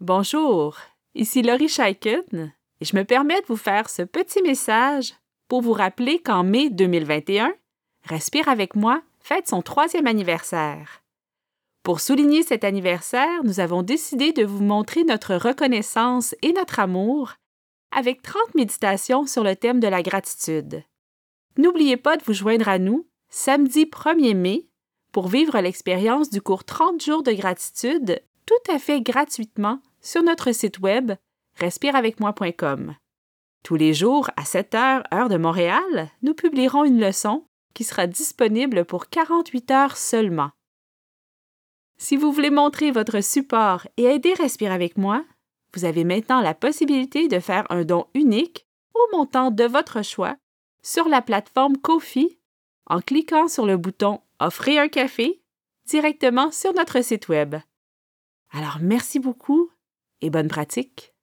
Bonjour, ici Laurie Scheiken et je me permets de vous faire ce petit message pour vous rappeler qu'en mai 2021, Respire avec moi fête son troisième anniversaire. Pour souligner cet anniversaire, nous avons décidé de vous montrer notre reconnaissance et notre amour avec 30 méditations sur le thème de la gratitude. N'oubliez pas de vous joindre à nous samedi 1er mai pour vivre l'expérience du cours 30 jours de gratitude tout à fait gratuitement sur notre site web respireavecmoi.com. Tous les jours, à 7 heures, heure de Montréal, nous publierons une leçon qui sera disponible pour 48 heures seulement. Si vous voulez montrer votre support et aider Respire avec moi, vous avez maintenant la possibilité de faire un don unique au montant de votre choix sur la plateforme Kofi en cliquant sur le bouton Offrez un café directement sur notre site Web. Alors merci beaucoup et bonne pratique.